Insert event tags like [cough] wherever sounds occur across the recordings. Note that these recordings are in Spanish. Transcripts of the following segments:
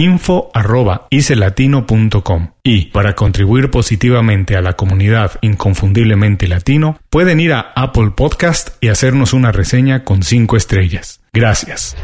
info.icelatino.com y para contribuir positivamente a la comunidad inconfundiblemente latino pueden ir a Apple Podcast y hacernos una reseña con 5 estrellas. Gracias.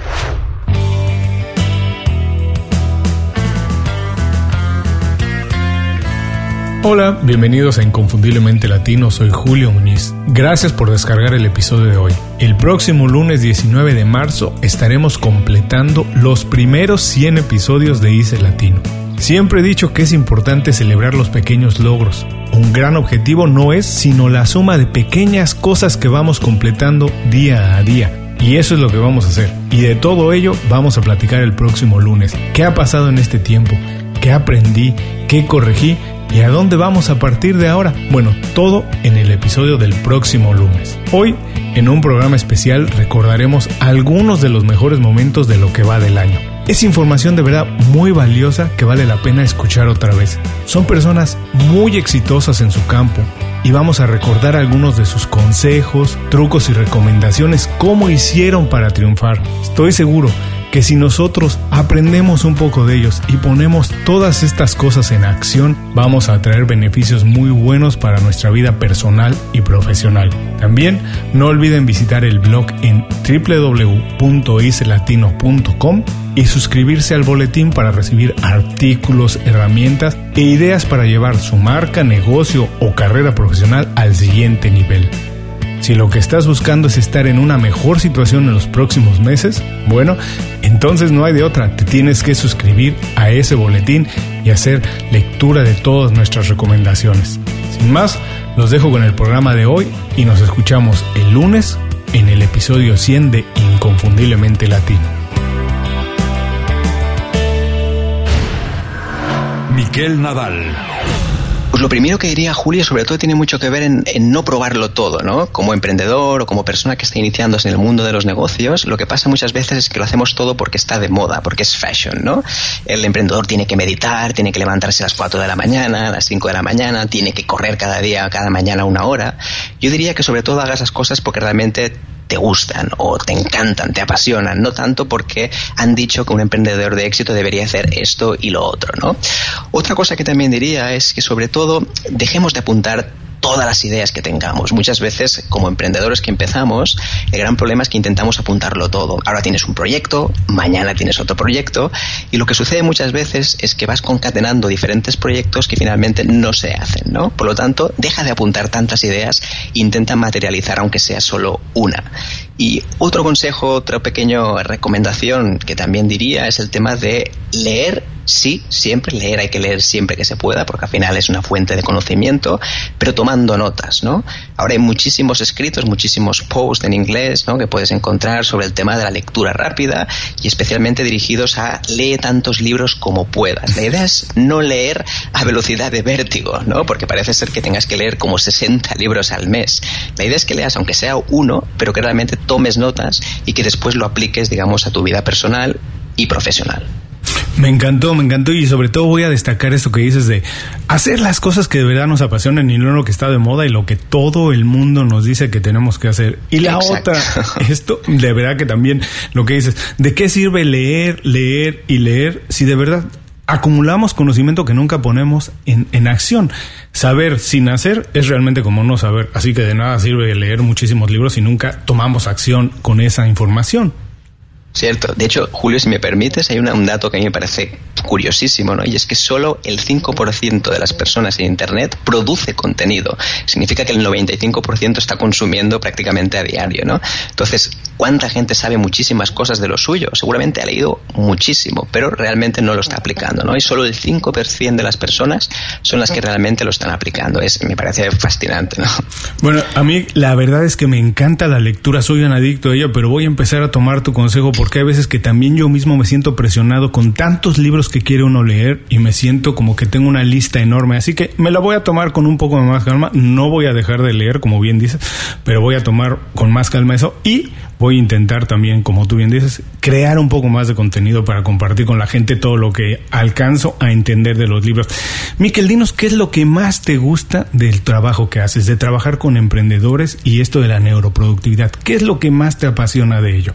Hola, bienvenidos a Inconfundiblemente Latino, soy Julio Muñiz. Gracias por descargar el episodio de hoy. El próximo lunes 19 de marzo estaremos completando los primeros 100 episodios de ICE Latino. Siempre he dicho que es importante celebrar los pequeños logros. Un gran objetivo no es sino la suma de pequeñas cosas que vamos completando día a día. Y eso es lo que vamos a hacer. Y de todo ello vamos a platicar el próximo lunes. ¿Qué ha pasado en este tiempo? ¿Qué aprendí? ¿Qué corregí? ¿Y a dónde vamos a partir de ahora? Bueno, todo en el episodio del próximo lunes. Hoy, en un programa especial, recordaremos algunos de los mejores momentos de lo que va del año. Es información de verdad muy valiosa que vale la pena escuchar otra vez. Son personas muy exitosas en su campo y vamos a recordar algunos de sus consejos, trucos y recomendaciones, cómo hicieron para triunfar. Estoy seguro que si nosotros aprendemos un poco de ellos y ponemos todas estas cosas en acción, vamos a traer beneficios muy buenos para nuestra vida personal y profesional. También no olviden visitar el blog en www.icelatino.com y suscribirse al boletín para recibir artículos, herramientas e ideas para llevar su marca, negocio o carrera profesional al siguiente nivel. Si lo que estás buscando es estar en una mejor situación en los próximos meses, bueno, entonces no hay de otra, te tienes que suscribir a ese boletín y hacer lectura de todas nuestras recomendaciones. Sin más, los dejo con el programa de hoy y nos escuchamos el lunes en el episodio 100 de Inconfundiblemente Latino. Miquel Nadal. Pues lo primero que diría Julio, sobre todo, tiene mucho que ver en, no probarlo todo, ¿no? Como emprendedor o como persona que está iniciándose en el mundo de los negocios, lo que pasa muchas veces es que lo hacemos todo porque está de moda, porque es fashion, ¿no? El emprendedor tiene que meditar, tiene que levantarse a las 4 de la mañana, a las 5 de la mañana, tiene que correr cada día, cada mañana una hora. Yo diría que sobre todo hagas esas cosas porque realmente te gustan o te encantan, te apasionan, no tanto porque han dicho que un emprendedor de éxito debería hacer esto y lo otro, ¿no? Otra cosa que también diría es que sobre todo dejemos de apuntar todas las ideas que tengamos. Muchas veces, como emprendedores que empezamos, el gran problema es que intentamos apuntarlo todo. Ahora tienes un proyecto, mañana tienes otro proyecto, y lo que sucede muchas veces es que vas concatenando diferentes proyectos que finalmente no se hacen, ¿no? Por lo tanto, deja de apuntar tantas ideas intenta materializar aunque sea solo una. Y otro consejo, otra pequeña recomendación que también diría es el tema de leer, sí, siempre leer, hay que leer siempre que se pueda, porque al final es una fuente de conocimiento, pero tomando notas, ¿no? Ahora hay muchísimos escritos, muchísimos posts en inglés, ¿no? Que puedes encontrar sobre el tema de la lectura rápida y especialmente dirigidos a lee tantos libros como puedas. La idea es no leer a velocidad de vértigo, ¿no? Porque parece ser que tengas que leer como 60 libros al mes. La idea es que leas, aunque sea uno, pero que realmente tomes notas y que después lo apliques, digamos, a tu vida personal y profesional. Me encantó, me encantó y sobre todo voy a destacar esto que dices de hacer las cosas que de verdad nos apasionan y no lo que está de moda y lo que todo el mundo nos dice que tenemos que hacer. Y la otra, [laughs] esto de verdad que también lo que dices, ¿de qué sirve leer, leer y leer si de verdad acumulamos conocimiento que nunca ponemos en, en acción? Saber sin hacer es realmente como no saber, así que de nada sirve leer muchísimos libros si nunca tomamos acción con esa información. Cierto. De hecho, Julio, si me permites, hay un dato que a mí me parece curiosísimo, ¿no? Y es que solo el 5% de las personas en Internet produce contenido. Significa que el 95% está consumiendo prácticamente a diario, ¿no? Entonces, ¿cuánta gente sabe muchísimas cosas de lo suyo? Seguramente ha leído muchísimo, pero realmente no lo está aplicando, ¿no? Y solo el 5% de las personas son las que realmente lo están aplicando. Es, me parece fascinante, ¿no? Bueno, a mí la verdad es que me encanta la lectura, soy un adicto a ello, pero voy a empezar a tomar tu consejo por porque hay veces que también yo mismo me siento presionado con tantos libros que quiere uno leer y me siento como que tengo una lista enorme. Así que me la voy a tomar con un poco más calma. No voy a dejar de leer, como bien dices, pero voy a tomar con más calma eso y voy a intentar también, como tú bien dices, crear un poco más de contenido para compartir con la gente todo lo que alcanzo a entender de los libros. Miquel, dinos qué es lo que más te gusta del trabajo que haces, de trabajar con emprendedores y esto de la neuroproductividad. ¿Qué es lo que más te apasiona de ello?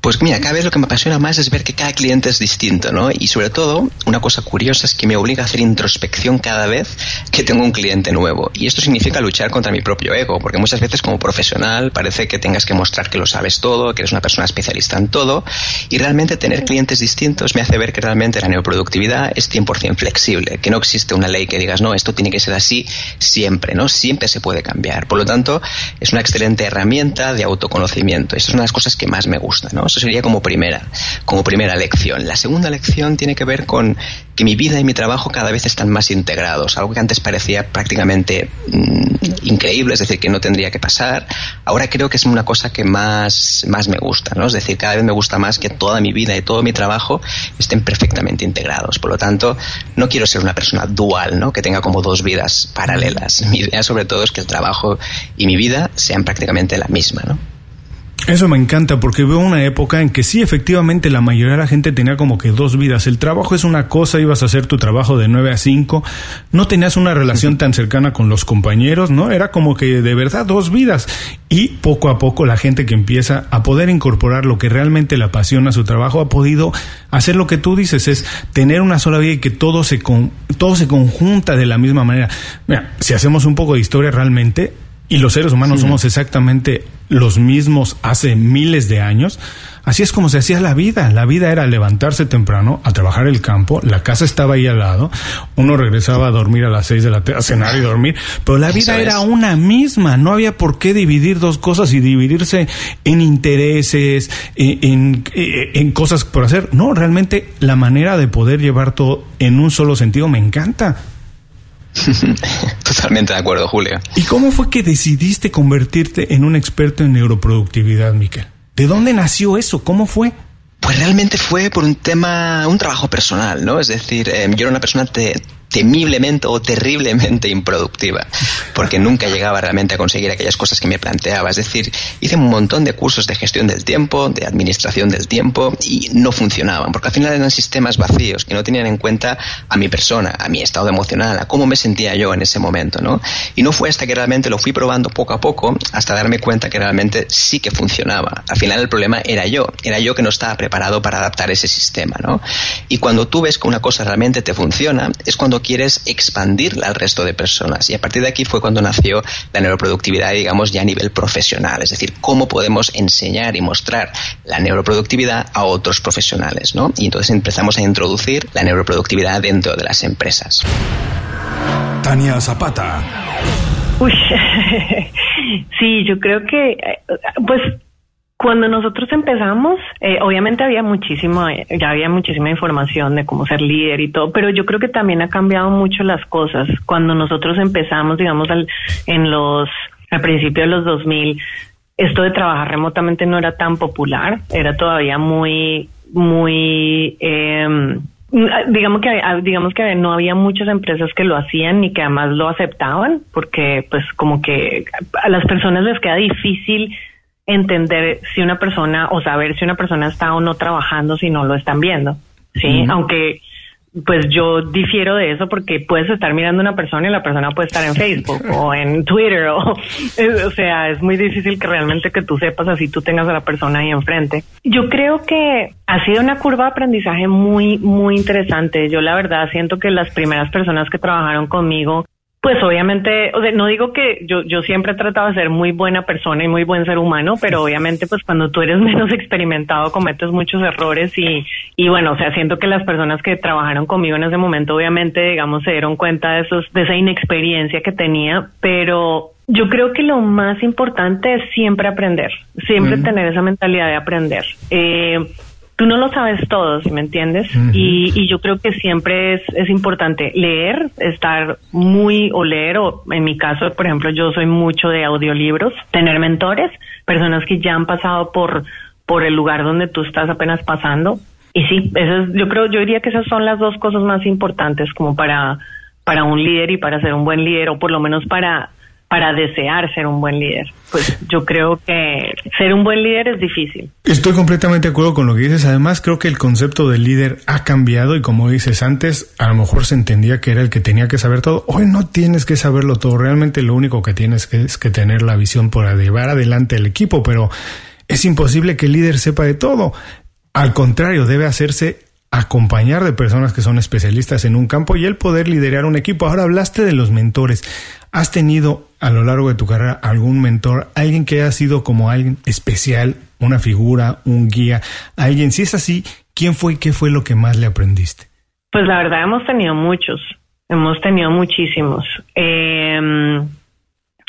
Pues mira, cada vez lo que me apasiona más es ver que cada cliente es distinto, ¿no? Y sobre todo, una cosa curiosa es que me obliga a hacer introspección cada vez que tengo un cliente nuevo. Y esto significa luchar contra mi propio ego, porque muchas veces como profesional parece que tengas que mostrar que lo sabes todo, que eres una persona especialista en todo, y realmente tener clientes distintos me hace ver que realmente la neoproductividad es 100% flexible, que no existe una ley que digas, no, esto tiene que ser así siempre, ¿no? Siempre se puede cambiar. Por lo tanto, es una excelente herramienta de autoconocimiento. Esa es una de las cosas que más me gusta, ¿no? Eso sería como primera, como primera lección. La segunda lección tiene que ver con que mi vida y mi trabajo cada vez están más integrados. Algo que antes parecía prácticamente mm, increíble, es decir, que no tendría que pasar. Ahora creo que es una cosa que más, más me gusta, ¿no? Es decir, cada vez me gusta más que toda mi vida y todo mi trabajo estén perfectamente integrados. Por lo tanto, no quiero ser una persona dual, ¿no? Que tenga como dos vidas paralelas. Mi idea sobre todo es que el trabajo y mi vida sean prácticamente la misma, ¿no? Eso me encanta porque veo una época en que sí, efectivamente, la mayoría de la gente tenía como que dos vidas. El trabajo es una cosa, ibas a hacer tu trabajo de 9 a 5, no tenías una relación [laughs] tan cercana con los compañeros, ¿no? Era como que de verdad dos vidas. Y poco a poco la gente que empieza a poder incorporar lo que realmente le apasiona a su trabajo ha podido hacer lo que tú dices, es tener una sola vida y que todo se, con, todo se conjunta de la misma manera. Mira, si hacemos un poco de historia realmente, y los seres humanos somos exactamente los mismos hace miles de años, así es como se hacía la vida. La vida era levantarse temprano, a trabajar el campo, la casa estaba ahí al lado, uno regresaba a dormir a las seis de la tarde, a cenar y dormir, pero la vida era una misma, no había por qué dividir dos cosas y dividirse en intereses, en, en, en cosas por hacer. No, realmente la manera de poder llevar todo en un solo sentido me encanta. [laughs] Totalmente de acuerdo, Julio. ¿Y cómo fue que decidiste convertirte en un experto en neuroproductividad, Miquel? ¿De dónde nació eso? ¿Cómo fue? Pues realmente fue por un tema, un trabajo personal, ¿no? Es decir, eh, yo era una persona te, temiblemente o terriblemente improductiva, porque nunca llegaba realmente a conseguir aquellas cosas que me planteaba. Es decir, hice un montón de cursos de gestión del tiempo, de administración del tiempo, y no funcionaban, porque al final eran sistemas vacíos que no tenían en cuenta a mi persona, a mi estado emocional, a cómo me sentía yo en ese momento, ¿no? Y no fue hasta que realmente lo fui probando poco a poco hasta darme cuenta que realmente sí que funcionaba. Al final el problema era yo, era yo que no estaba preparado para adaptar ese sistema, ¿no? Y cuando tú ves que una cosa realmente te funciona, es cuando quieres expandirla al resto de personas. Y a partir de aquí fue cuando nació la neuroproductividad, digamos, ya a nivel profesional. Es decir, cómo podemos enseñar y mostrar la neuroproductividad a otros profesionales, ¿no? Y entonces empezamos a introducir la neuroproductividad dentro de las empresas. Tania Zapata. Uy, [laughs] sí, yo creo que, eh, pues cuando nosotros empezamos, eh, obviamente había muchísimo, eh, ya había muchísima información de cómo ser líder y todo, pero yo creo que también ha cambiado mucho las cosas. Cuando nosotros empezamos, digamos, al, en los, al principio de los 2000, esto de trabajar remotamente no era tan popular, era todavía muy, muy, eh, digamos que digamos que no había muchas empresas que lo hacían ni que además lo aceptaban porque pues como que a las personas les queda difícil entender si una persona o saber si una persona está o no trabajando si no lo están viendo. ¿sí? Aunque pues yo difiero de eso porque puedes estar mirando a una persona y la persona puede estar en Facebook o en Twitter o, [laughs] o sea, es muy difícil que realmente que tú sepas así tú tengas a la persona ahí enfrente. Yo creo que ha sido una curva de aprendizaje muy, muy interesante. Yo la verdad siento que las primeras personas que trabajaron conmigo pues obviamente, o sea, no digo que yo, yo siempre he tratado de ser muy buena persona y muy buen ser humano, pero obviamente pues cuando tú eres [laughs] menos experimentado cometes muchos errores y, y bueno, o sea, siento que las personas que trabajaron conmigo en ese momento obviamente, digamos, se dieron cuenta de, esos, de esa inexperiencia que tenía, pero yo creo que lo más importante es siempre aprender, siempre tener esa mentalidad de aprender. Eh, tú no lo sabes todo, si me entiendes? y, y, yo creo que siempre es, es importante leer, estar muy o leer, o en mi caso, por ejemplo, yo soy mucho de audiolibros, tener mentores, personas que ya han pasado por, por el lugar donde tú estás apenas pasando. Y sí, eso es, yo creo, yo diría que esas son las dos cosas más importantes como para, para un líder y para ser un buen líder, o por lo menos para para desear ser un buen líder. Pues yo creo que ser un buen líder es difícil. Estoy completamente de acuerdo con lo que dices. Además, creo que el concepto de líder ha cambiado y como dices antes, a lo mejor se entendía que era el que tenía que saber todo. Hoy no tienes que saberlo todo. Realmente lo único que tienes es que tener la visión para llevar adelante el equipo, pero es imposible que el líder sepa de todo. Al contrario, debe hacerse acompañar de personas que son especialistas en un campo y el poder liderar un equipo. Ahora hablaste de los mentores. ¿Has tenido a lo largo de tu carrera algún mentor, alguien que ha sido como alguien especial, una figura, un guía, alguien? Si es así, ¿quién fue y qué fue lo que más le aprendiste? Pues la verdad hemos tenido muchos, hemos tenido muchísimos. Eh,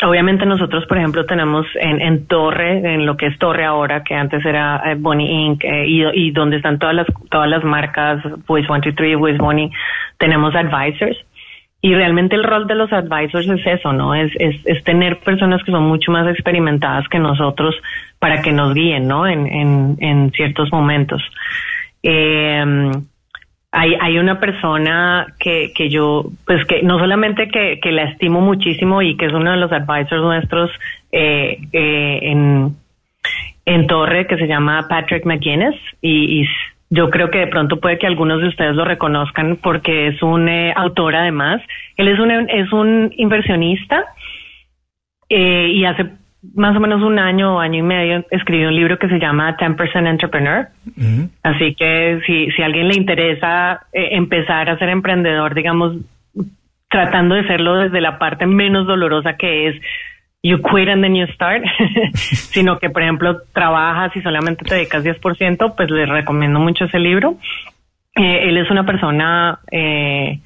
Obviamente nosotros, por ejemplo, tenemos en, en, Torre, en lo que es Torre ahora, que antes era eh, Bonnie Inc., eh, y, donde están todas las, todas las marcas, Voice 123, Voice Bonnie, tenemos advisors. Y realmente el rol de los advisors es eso, ¿no? Es, es, es tener personas que son mucho más experimentadas que nosotros para que nos guíen, ¿no? En, en, en ciertos momentos. Eh, hay, hay una persona que, que yo, pues que no solamente que, que la estimo muchísimo y que es uno de los advisors nuestros eh, eh, en, en Torre, que se llama Patrick McGuinness, y, yo creo que de pronto puede que algunos de ustedes lo reconozcan porque es un eh, autor además. Él es un, es un inversionista eh, y hace más o menos un año o año y medio escribió un libro que se llama 10% Entrepreneur. Así que si, si a alguien le interesa eh, empezar a ser emprendedor, digamos, tratando de serlo desde la parte menos dolorosa que es you quit and then you start, [laughs] sino que, por ejemplo, trabajas y solamente te dedicas 10%, pues les recomiendo mucho ese libro. Eh, él es una persona eh,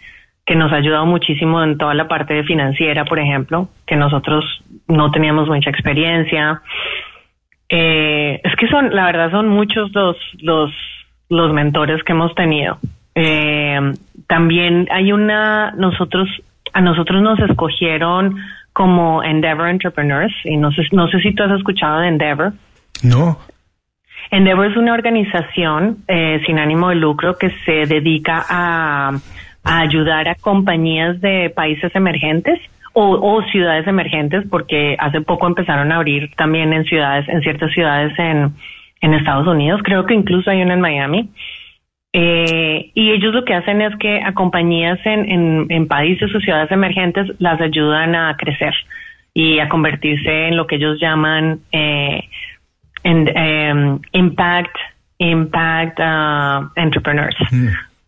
que nos ha ayudado muchísimo en toda la parte de financiera, por ejemplo, que nosotros no teníamos mucha experiencia. Eh, es que son, la verdad, son muchos los, los, los mentores que hemos tenido. Eh, también hay una, nosotros, a nosotros nos escogieron como Endeavor Entrepreneurs, y no sé, no sé si tú has escuchado de Endeavor. No. Endeavor es una organización eh, sin ánimo de lucro que se dedica a a ayudar a compañías de países emergentes o, ciudades emergentes, porque hace poco empezaron a abrir también en ciudades, en ciertas ciudades en, en Estados Unidos, creo que incluso hay una en Miami. Eh, y ellos lo que hacen es que a compañías en, en, países o ciudades emergentes las ayudan a crecer y a convertirse en lo que ellos llaman eh, en, em, impact impact uh, entrepreneurs.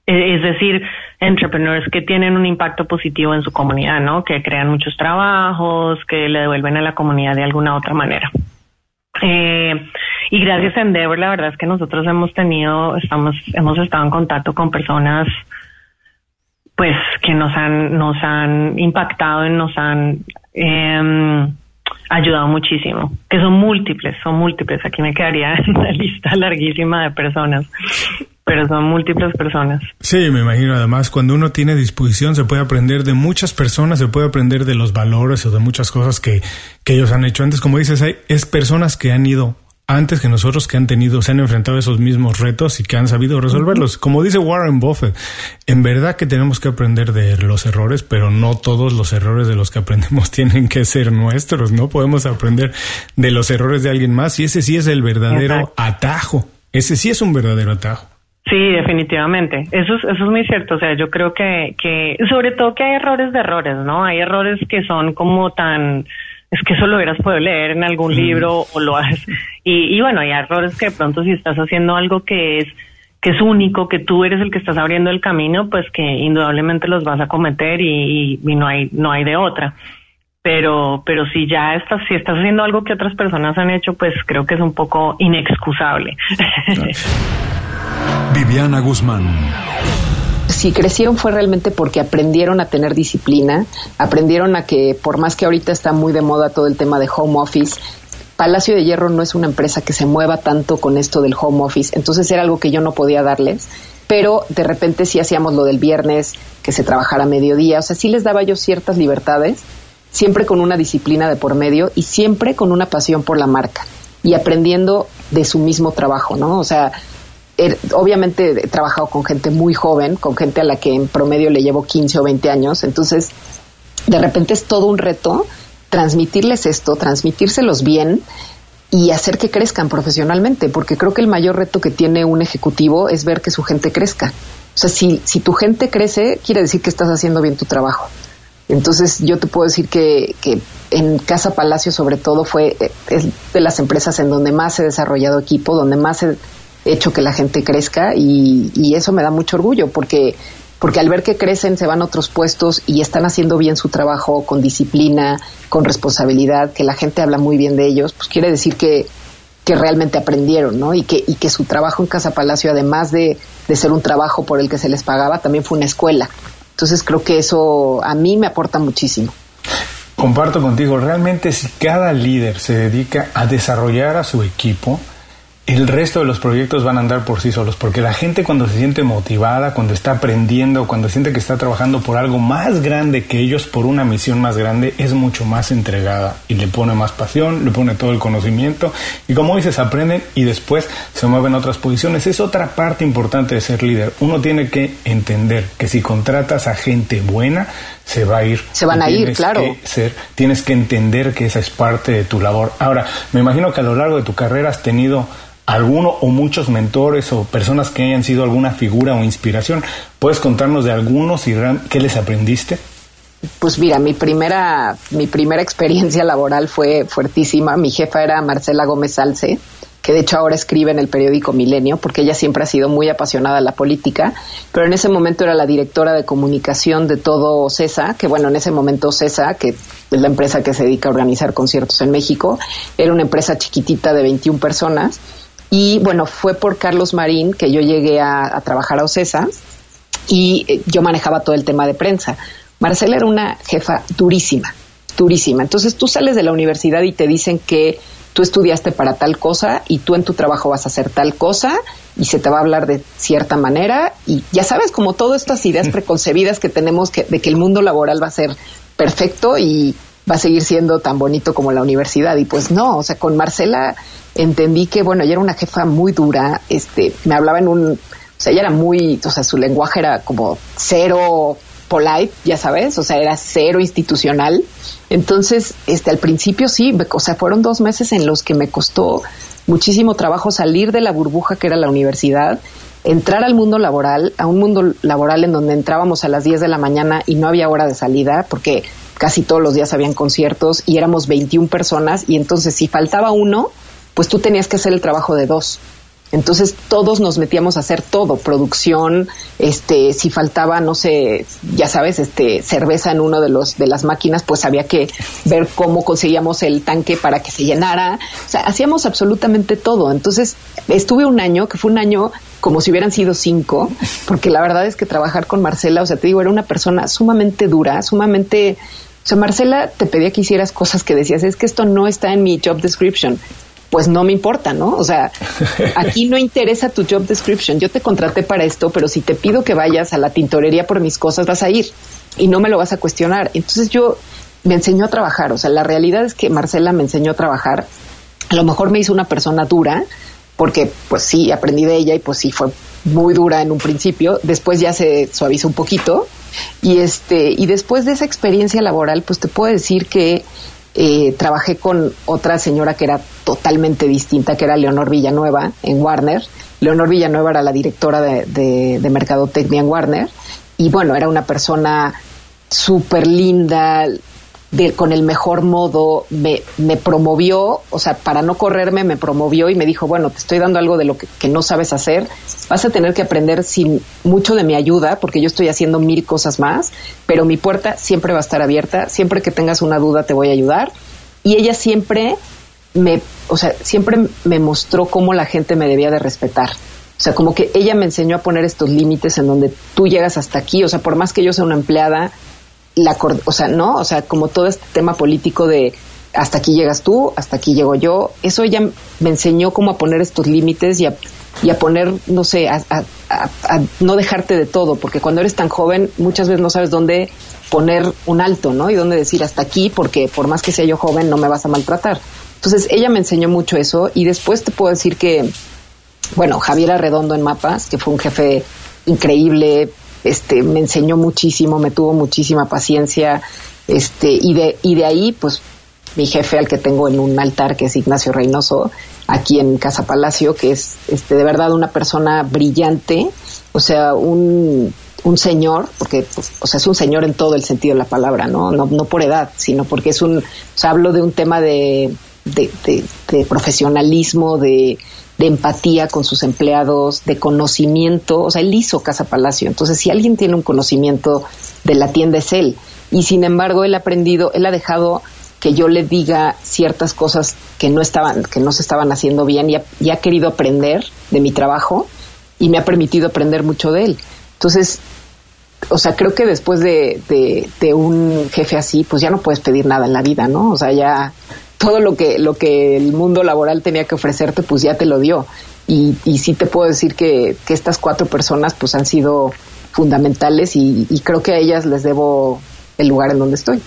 Eh, es decir, entrepreneurs que tienen un impacto positivo en su comunidad, ¿no? Que crean muchos trabajos, que le devuelven a la comunidad de alguna otra manera. Eh, y gracias a Endeavor, la verdad es que nosotros hemos tenido, estamos, hemos estado en contacto con personas, pues, que nos han, nos han impactado y nos han eh, ayudado muchísimo, que son múltiples, son múltiples. Aquí me quedaría [laughs] una lista larguísima de personas pero son múltiples personas. Sí, me imagino. Además, cuando uno tiene disposición, se puede aprender de muchas personas, se puede aprender de los valores o de muchas cosas que, que ellos han hecho antes. Como dices, hay, es personas que han ido antes que nosotros, que han tenido, se han enfrentado a esos mismos retos y que han sabido resolverlos. Como dice Warren Buffett, en verdad que tenemos que aprender de los errores, pero no todos los errores de los que aprendemos [laughs] tienen que ser nuestros. No podemos aprender de los errores de alguien más y ese sí es el verdadero atajo. Ese sí es un verdadero atajo. Sí, definitivamente. Eso es, eso es muy cierto. O sea, yo creo que, que, sobre todo que hay errores de errores, ¿no? Hay errores que son como tan, es que eso lo hubieras podido leer en algún libro o lo has, y, y bueno, hay errores que de pronto si estás haciendo algo que es, que es único, que tú eres el que estás abriendo el camino, pues que indudablemente los vas a cometer y, y, no hay, no hay de otra. Pero pero si ya estás si estás haciendo algo que otras personas han hecho pues creo que es un poco inexcusable. [laughs] Viviana Guzmán. Si crecieron fue realmente porque aprendieron a tener disciplina, aprendieron a que por más que ahorita está muy de moda todo el tema de home office, Palacio de Hierro no es una empresa que se mueva tanto con esto del home office, entonces era algo que yo no podía darles, pero de repente sí hacíamos lo del viernes, que se trabajara mediodía, o sea, sí les daba yo ciertas libertades, siempre con una disciplina de por medio y siempre con una pasión por la marca y aprendiendo de su mismo trabajo, ¿no? O sea, obviamente he trabajado con gente muy joven, con gente a la que en promedio le llevo 15 o 20 años, entonces de repente es todo un reto transmitirles esto, transmitírselos bien y hacer que crezcan profesionalmente, porque creo que el mayor reto que tiene un ejecutivo es ver que su gente crezca. O sea, si, si tu gente crece, quiere decir que estás haciendo bien tu trabajo. Entonces yo te puedo decir que, que en Casa Palacio sobre todo fue eh, de las empresas en donde más he desarrollado equipo, donde más he hecho que la gente crezca y, eso me da mucho orgullo porque porque al ver que crecen se van a otros puestos y están haciendo bien su trabajo con disciplina, con responsabilidad, que la gente habla muy bien de ellos, pues quiere decir que, que realmente aprendieron, ¿no? Y que, y que su trabajo en Casa Palacio, además de, de ser un trabajo por el que se les pagaba, también fue una escuela. Entonces creo que eso a mí me aporta muchísimo. Comparto contigo, realmente si cada líder se dedica a desarrollar a su equipo, el resto de los proyectos van a andar por sí solos, porque la gente cuando se siente motivada, cuando está aprendiendo, cuando siente que está trabajando por algo más grande que ellos, por una misión más grande, es mucho más entregada y le pone más pasión, le pone todo el conocimiento y como dices, aprenden y después se mueven a otras posiciones. Es otra parte importante de ser líder. Uno tiene que entender que si contratas a gente buena, se va a ir. Se van a ir, claro. ser, tienes que entender que esa es parte de tu labor. Ahora, me imagino que a lo largo de tu carrera has tenido alguno o muchos mentores o personas que hayan sido alguna figura o inspiración. ¿Puedes contarnos de algunos y qué les aprendiste? Pues mira, mi primera, mi primera experiencia laboral fue fuertísima. Mi jefa era Marcela Gómez Salce, que de hecho ahora escribe en el periódico Milenio, porque ella siempre ha sido muy apasionada a la política, pero en ese momento era la directora de comunicación de todo CESA, que bueno, en ese momento CESA, que es la empresa que se dedica a organizar conciertos en México, era una empresa chiquitita de 21 personas y bueno, fue por Carlos Marín que yo llegué a, trabajar a OCESA y eh, yo manejaba todo el tema de prensa. Marcela era una jefa durísima, durísima. Entonces tú sales de la universidad y te dicen que tú estudiaste para tal cosa y tú en tu trabajo vas a hacer tal cosa y se te va a hablar de cierta manera y ya sabes como todas estas ideas [laughs] preconcebidas que tenemos que, de que el mundo laboral va a ser perfecto y va a seguir siendo tan bonito como la universidad y pues no, o sea, con Marcela entendí que, bueno, ella era una jefa muy dura, este, me hablaba en un, o sea, ella era muy, o sea, su lenguaje era como cero polite, ya sabes, o sea, era cero institucional. Entonces, este, al principio sí, o sea, fueron dos meses en los que me costó muchísimo trabajo salir de la burbuja que era la universidad, entrar al mundo laboral, a un mundo laboral en donde entrábamos a las 10 de la mañana y no había hora de salida, porque casi todos los días habían conciertos y éramos 21 personas y entonces si faltaba uno, pues tú tenías que hacer el trabajo de dos. Entonces todos nos metíamos a hacer todo, producción, este, si faltaba, no sé, ya sabes, este, cerveza en uno de los, de las máquinas, pues había que ver cómo conseguíamos el tanque para que se llenara. O sea, hacíamos absolutamente todo. Entonces, estuve un año, que fue un año como si hubieran sido cinco, porque la verdad es que trabajar con Marcela, o sea, te digo, era una persona sumamente dura, sumamente, o sea, Marcela te pedía que hicieras cosas que decías, es que esto no está en mi job description pues no me importa, ¿no? O sea, [laughs] aquí no interesa tu job description. Yo te contraté para esto, pero si te pido que vayas a la tintorería por mis cosas, vas a ir y no me lo vas a cuestionar. Entonces yo me enseñó a trabajar. O sea, la realidad es que Marcela me enseñó a trabajar. A lo mejor me hizo una persona dura, porque pues sí, aprendí de ella y pues sí fue muy dura en un principio. Después ya se suavizó un poquito. Y este, y después de esa experiencia laboral, pues te puedo decir que eh, trabajé con otra señora que era totalmente distinta, que era Leonor Villanueva en Warner. Leonor Villanueva era la directora de, de, de Mercadotecnia en Warner. Y bueno, era una persona súper linda, con el mejor modo, me, me, promovió, o sea, para no correrme, me promovió y me dijo, bueno, te estoy dando algo de lo que, que, no sabes hacer, vas a tener que aprender sin mucho de mi ayuda, porque yo estoy haciendo mil cosas más, pero mi puerta siempre va a estar abierta, siempre que tengas una duda te voy a ayudar. Y ella siempre me, o sea, siempre me mostró cómo la gente me debía de respetar. O sea, como que ella me enseñó a poner estos límites en donde tú llegas hasta aquí, o sea, por más que yo sea una empleada, la, o sea, no, o sea, como todo este tema político de hasta aquí llegas tú, hasta aquí llego yo, eso ella me enseñó cómo a poner estos límites y a, y a poner, no sé, a, no dejarte de todo, porque cuando eres tan joven muchas veces no sabes dónde poner un alto, ¿no? Y dónde decir hasta aquí, porque por más que sea yo joven no me vas a maltratar. Entonces ella me enseñó mucho eso y después te puedo decir que, bueno, Javier Arredondo en Mapas, que fue un jefe increíble, este, me enseñó muchísimo, me tuvo muchísima paciencia, este, y de, y de ahí, pues, mi jefe al que tengo en un altar, que es Ignacio Reynoso, aquí en Casa Palacio, que es, este, de verdad una persona brillante, o sea, un, un señor, porque, pues, o sea, es un señor en todo el sentido de la palabra, ¿no? No, no por edad, sino porque es un, o sea, hablo de un tema de, de, de profesionalismo, de, de empatía con sus empleados, de conocimiento, o sea, él hizo Casa Palacio, entonces si alguien tiene un conocimiento de la tienda es él, y sin embargo él ha aprendido, él ha dejado que yo le diga ciertas cosas que no estaban, que no se estaban haciendo bien y ha, querido aprender de mi trabajo y me ha permitido aprender mucho de él. Entonces, o sea, creo que después de, de, de, un jefe así, pues ya no puedes pedir nada en la vida, ¿no? O sea, ya todo lo que, lo que el mundo laboral tenía que ofrecerte, pues ya te lo dio. Y, y sí te puedo decir que, estas cuatro personas pues han sido fundamentales y, y creo que a ellas les debo el lugar en donde estoy.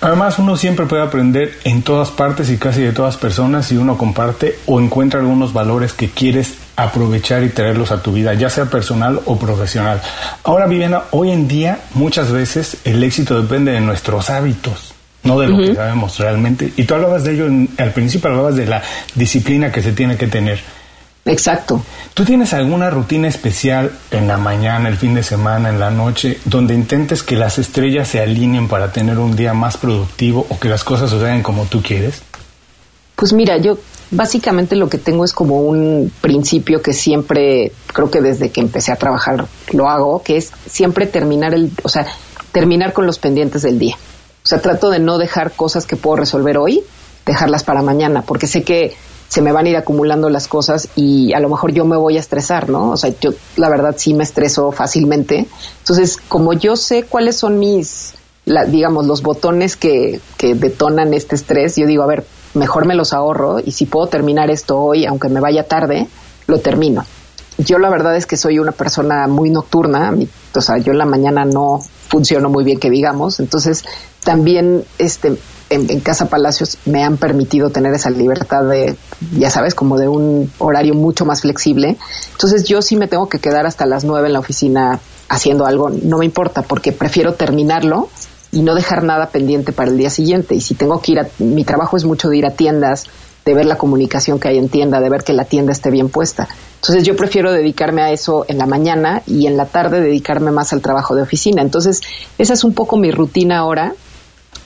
Además, uno siempre puede aprender en todas partes y casi de todas personas si uno comparte o encuentra algunos valores que quieres aprovechar y traerlos a tu vida, ya sea personal o profesional. Ahora, Viviana, hoy en día muchas veces el éxito depende de nuestros hábitos no de lo que sabemos realmente. Y tú hablabas de ello al principio, hablabas de la disciplina que se tiene que tener. Exacto. ¿Tú tienes alguna rutina especial en la mañana, el fin de semana, en la noche, donde intentes que las estrellas se alineen para tener un día más productivo o que las cosas sucedan como tú quieres? Pues mira, yo básicamente lo que tengo es como un principio que siempre, creo que desde que empecé a trabajar lo hago, que es siempre terminar el, o sea, terminar con los pendientes del día. O sea, trato de no dejar cosas que puedo resolver hoy, dejarlas para mañana, porque sé que se me van a ir acumulando las cosas y a lo mejor yo me voy a estresar, ¿no? O sea, yo la verdad sí me estreso fácilmente. Entonces, como yo sé cuáles son mis, digamos, los botones que, que detonan este estrés, yo digo, a ver, mejor me los ahorro y si puedo terminar esto hoy, aunque me vaya tarde, lo termino. Yo la verdad es que soy una persona muy nocturna, o sea, yo en la mañana no funciono muy bien que digamos, entonces también este en, Casa Palacios me han permitido tener esa libertad de, ya sabes, como de un horario mucho más flexible. Entonces yo sí me tengo que quedar hasta las nueve en la oficina haciendo algo, no me importa, porque prefiero terminarlo y no dejar nada pendiente para el día siguiente. Y si tengo que ir a, mi trabajo es mucho de ir a tiendas, de ver la comunicación que hay en tienda, de ver que la tienda esté bien puesta. Entonces yo prefiero dedicarme a eso en la mañana y en la tarde dedicarme más al trabajo de oficina. Entonces esa es un poco mi rutina ahora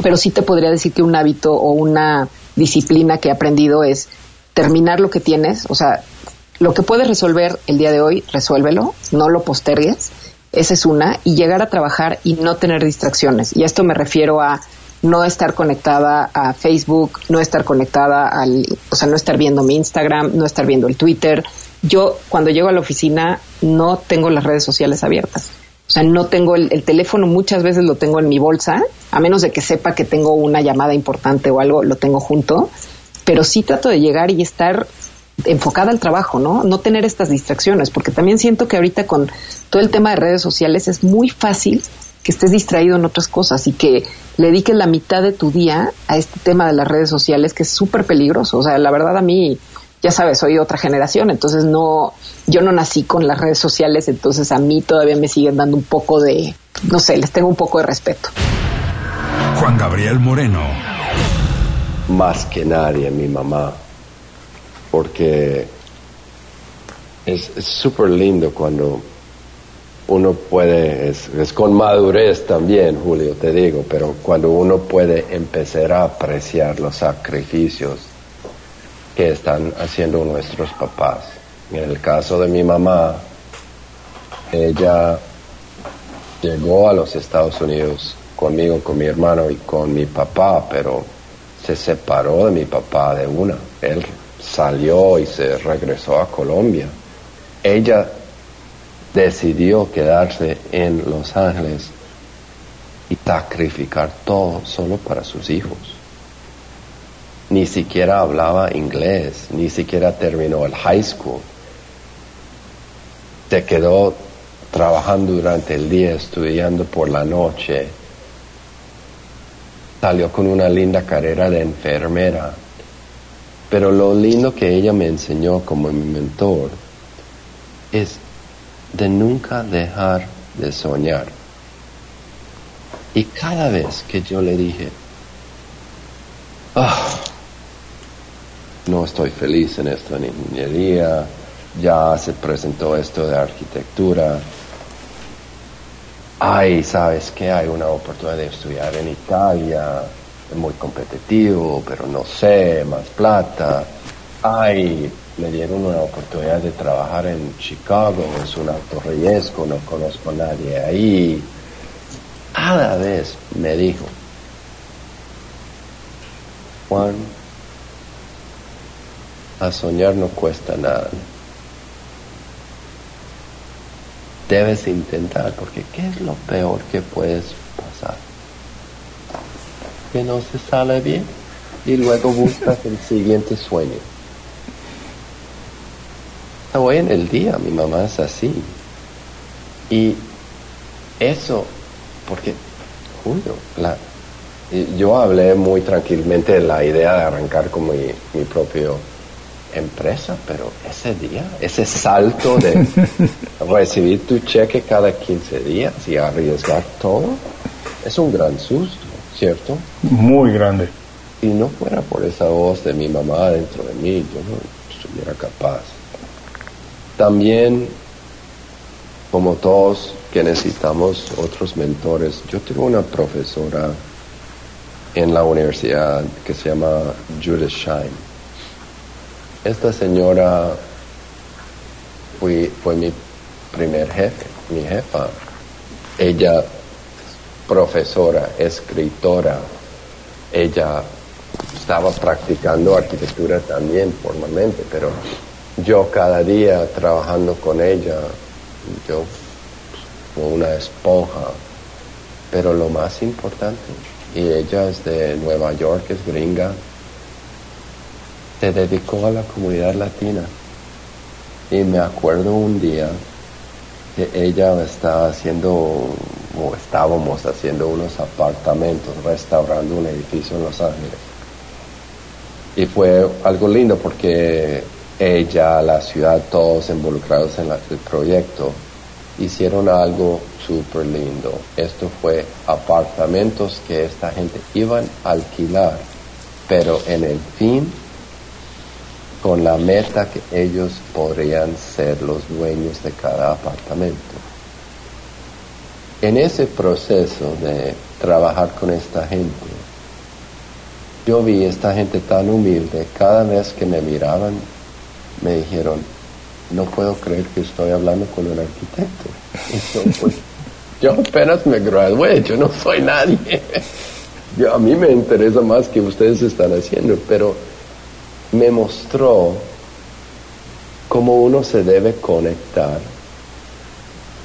pero sí te podría decir que un hábito o una disciplina que he aprendido es terminar lo que tienes, o sea, lo que puedes resolver el día de hoy, resuélvelo, no lo postergues, esa es una, y llegar a trabajar y no tener distracciones. Y a esto me refiero a no estar conectada a Facebook, no estar conectada al, o sea, no estar viendo mi Instagram, no estar viendo el Twitter. Yo cuando llego a la oficina no tengo las redes sociales abiertas. O sea, no tengo el, teléfono, muchas veces lo tengo en mi bolsa, a menos de que sepa que tengo una llamada importante o algo, lo tengo junto, pero sí trato de llegar y estar enfocada al trabajo, ¿no? No tener estas distracciones, porque también siento que ahorita con todo el tema de redes sociales es muy fácil que estés distraído en otras cosas y que le dediques la mitad de tu día a este tema de las redes sociales que es súper peligroso. O sea, la verdad a mí ya sabes, soy otra generación, entonces no, yo no nací con las redes sociales, entonces a mí todavía me siguen dando un poco de, no sé, les tengo un poco de respeto. Juan Gabriel Moreno. más que nadie mi mamá, porque es súper lindo cuando uno puede, es, con madurez también, Julio, te digo, pero cuando uno puede empezar a apreciar los sacrificios que están haciendo nuestros papás. En el caso de mi mamá, ella llegó a los Estados Unidos conmigo, con mi hermano y con mi papá, pero se separó de mi papá de una. Él salió y se regresó a Colombia. Ella decidió quedarse en Los Ángeles y sacrificar todo solo para sus hijos. Ni siquiera hablaba inglés, ni siquiera terminó el high school. Se quedó trabajando durante el día, estudiando por la noche. Salió con una linda carrera de enfermera. Pero lo lindo que ella me enseñó como mi mentor es de nunca dejar de soñar. Y cada vez que yo le dije, ah, no estoy feliz en esto en ingeniería, ya se presentó esto de arquitectura, ay, ¿sabes qué? Hay una oportunidad de estudiar en Italia, es muy competitivo, pero no sé, más plata, ay, me dieron una oportunidad de trabajar en Chicago, es un alto riesgo, no conozco a nadie ahí. Cada vez me dijo, Juan, a soñar no cuesta nada. Debes intentar, porque ¿qué es lo peor que puedes pasar? Que no se sale bien y luego buscas el siguiente sueño hoy en el día mi mamá es así. Y eso, porque, Julio, yo hablé muy tranquilamente de la idea de arrancar con mi, propia empresa, pero ese día, ese salto de [laughs] recibir tu cheque cada 15 días y arriesgar todo, es un gran susto, ¿cierto? Muy grande. Si no fuera por esa voz de mi mamá dentro de mí, yo no estuviera capaz. También, como todos que necesitamos otros mentores, yo tengo una profesora en la universidad que se llama Judith Shine. Esta señora fue, fue mi primer jefe, mi jefa. Ella, profesora, escritora, ella estaba practicando arquitectura también formalmente, pero yo cada día trabajando con ella, yo como una esponja, pero lo más importante, y ella es de Nueva York, es gringa, se dedicó a la comunidad latina. Y me acuerdo un día que ella estaba haciendo, o estábamos haciendo unos apartamentos, restaurando un edificio en Los Ángeles. Y fue algo lindo porque ella, la ciudad, todos involucrados en el proyecto, hicieron algo súper lindo. Esto fue apartamentos que esta gente iban a alquilar, pero en el fin, con la meta que ellos podrían ser los dueños de cada apartamento. En ese proceso de trabajar con esta gente, yo vi esta gente tan humilde, cada vez que me miraban me dijeron, no puedo creer que estoy hablando con un arquitecto. [laughs] Pues, yo apenas me gradué, yo no soy nadie. [laughs] Yo, a mí me interesa más que ustedes están haciendo, pero me mostró cómo uno se debe conectar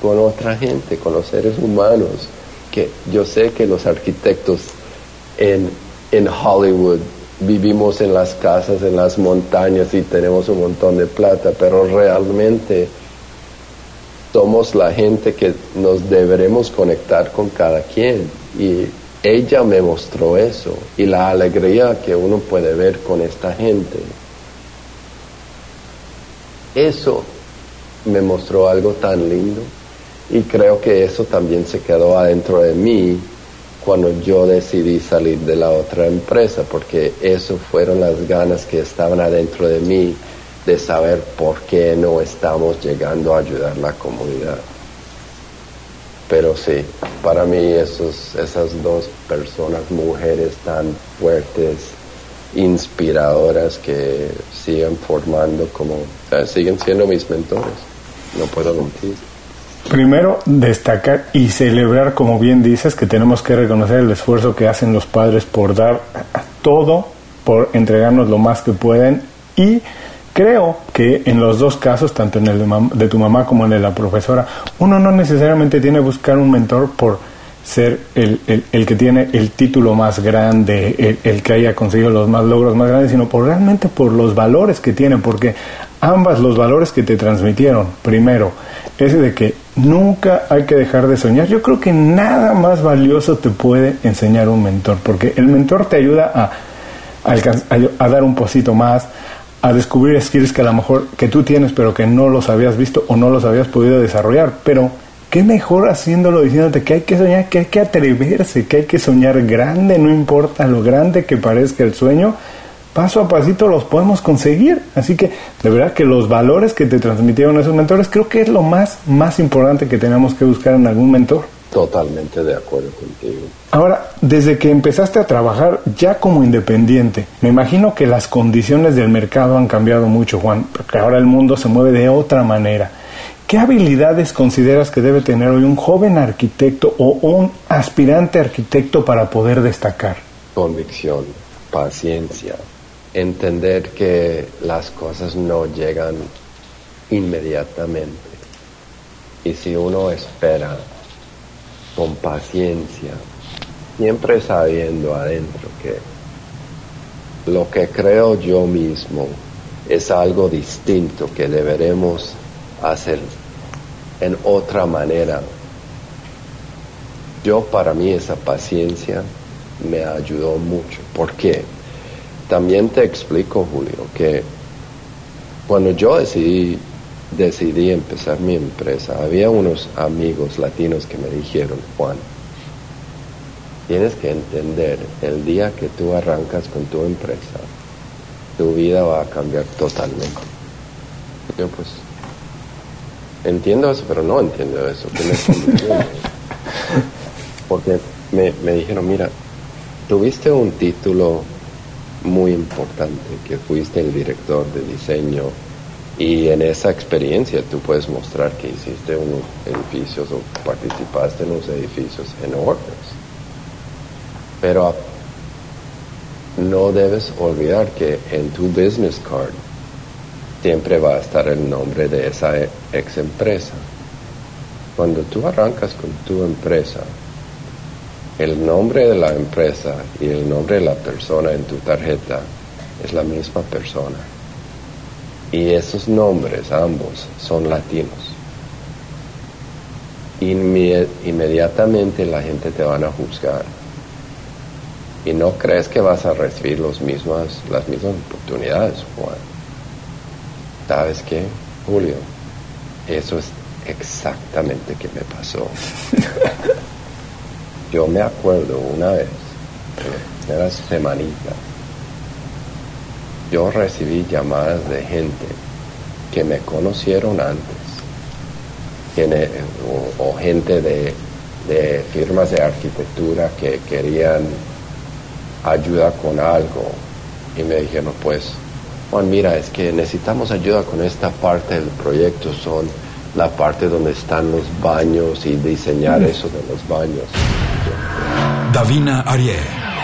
con otra gente, con los seres humanos, que yo sé que los arquitectos en, en Hollywood vivimos en las casas, en las montañas y tenemos un montón de plata, pero realmente somos la gente que nos deberemos conectar con cada quien. Y ella me mostró eso y la alegría que uno puede ver con esta gente. Eso me mostró algo tan lindo y creo que eso también se quedó adentro de mí cuando yo decidí salir de la otra empresa, porque eso fueron las ganas que estaban adentro de mí de saber por qué no estamos llegando a ayudar a la comunidad. Pero sí, para mí esos, esas dos personas, mujeres tan fuertes, inspiradoras que siguen formando como, siguen siendo mis mentores, no puedo mentir. Primero, destacar y celebrar, como bien dices, que tenemos que reconocer el esfuerzo que hacen los padres por dar todo, por entregarnos lo más que pueden y creo que en los dos casos, tanto en el de, tu mamá como en el de la profesora, uno no necesariamente tiene que buscar un mentor por ser el, el, que tiene el título más grande, el, que haya conseguido los más logros más grandes, sino por realmente por los valores que tienen, porque ambas los valores que te transmitieron, primero, ese de que nunca hay que dejar de soñar. Yo creo que nada más valioso te puede enseñar un mentor, porque el mentor te ayuda a, a, dar un poquito más, a descubrir skills que a lo mejor que tú tienes pero que no los habías visto o no los habías podido desarrollar. Pero qué mejor haciéndolo diciéndote que hay que soñar, que hay que atreverse, que hay que soñar grande, no importa lo grande que parezca el sueño, paso a pasito los podemos conseguir. Así que de verdad que los valores que te transmitieron esos mentores creo que es lo más, más importante que tenemos que buscar en algún mentor. Totalmente de acuerdo contigo. Ahora, desde que empezaste a trabajar ya como independiente, me imagino que las condiciones del mercado han cambiado mucho, Juan, porque ahora el mundo se mueve de otra manera. ¿Qué habilidades consideras que debe tener hoy un joven arquitecto o un aspirante arquitecto para poder destacar? Convicción, paciencia, entender que las cosas no llegan inmediatamente. Y si uno espera con paciencia, siempre sabiendo adentro que lo que creo yo mismo es algo distinto que deberemos hacer en otra manera. Yo para mí esa paciencia me ayudó mucho. ¿Por qué? También te explico, Julio, que cuando yo decidí, decidí empezar mi empresa, había unos amigos latinos que me dijeron, Juan, tienes que entender, el día que tú arrancas con tu empresa, tu vida va a cambiar totalmente. Yo pues entiendo eso, pero no entiendo eso. [laughs] Porque me, me dijeron, mira, tuviste un título muy importante, que fuiste el director de diseño y en esa experiencia tú puedes mostrar que hiciste unos edificios o participaste en unos edificios enormes. Pero no debes olvidar que en tu business card siempre va a estar el nombre de esa ex empresa. Cuando tú arrancas con tu empresa, el nombre de la empresa y el nombre de la persona en tu tarjeta es la misma persona. Y esos nombres, ambos, son latinos. inmediatamente la gente te van a juzgar. Y no crees que vas a recibir los mismas, las mismas oportunidades, Juan. ¿Sabes qué, Julio? Eso es exactamente que me pasó. [laughs] Yo me acuerdo una vez, era semanita, yo recibí llamadas de gente que me conocieron antes, o, gente de, de firmas de arquitectura que querían ayuda con algo. Y me dijeron pues Juan mira es que necesitamos ayuda con esta parte del proyecto. Son la parte donde están los baños y diseñar eso de los baños Davina Ariel.